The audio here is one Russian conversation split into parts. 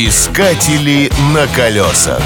Искатели на колесах.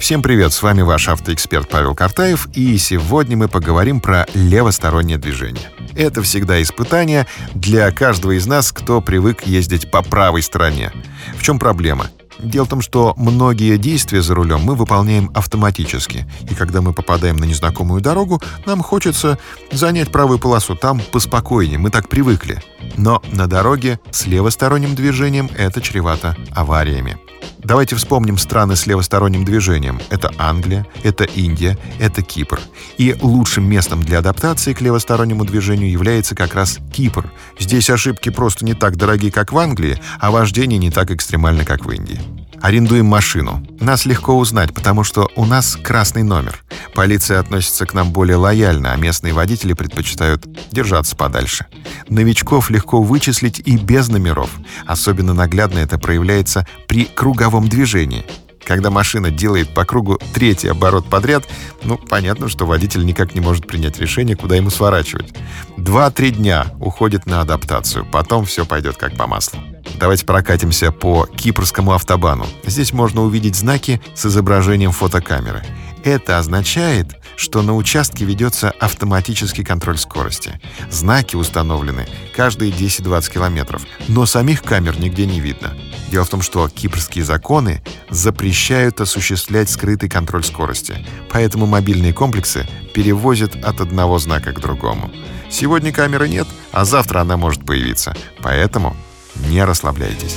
Всем привет, с вами ваш автоэксперт Павел Картаев, и сегодня мы поговорим про левостороннее движение. Это всегда испытание для каждого из нас, кто привык ездить по правой стороне. В чем проблема? Дело в том, что многие действия за рулем мы выполняем автоматически. И когда мы попадаем на незнакомую дорогу, нам хочется занять правую полосу. Там поспокойнее, мы так привыкли. Но на дороге с левосторонним движением это чревато авариями. Давайте вспомним страны с левосторонним движением. Это Англия, это Индия, это Кипр. И лучшим местом для адаптации к левостороннему движению является как раз Кипр. Здесь ошибки просто не так дорогие, как в Англии, а вождение не так экстремально, как в Индии. Арендуем машину. Нас легко узнать, потому что у нас красный номер. Полиция относится к нам более лояльно, а местные водители предпочитают держаться подальше. Новичков легко вычислить и без номеров. Особенно наглядно это проявляется при круговом движении. Когда машина делает по кругу третий оборот подряд, ну, понятно, что водитель никак не может принять решение, куда ему сворачивать. Два-три дня уходит на адаптацию, потом все пойдет как по маслу. Давайте прокатимся по Кипрскому автобану. Здесь можно увидеть знаки с изображением фотокамеры. Это означает, что на участке ведется автоматический контроль скорости. Знаки установлены каждые 10-20 километров, но самих камер нигде не видно. Дело в том, что кипрские законы запрещают осуществлять скрытый контроль скорости, поэтому мобильные комплексы перевозят от одного знака к другому. Сегодня камеры нет, а завтра она может появиться, поэтому не расслабляйтесь.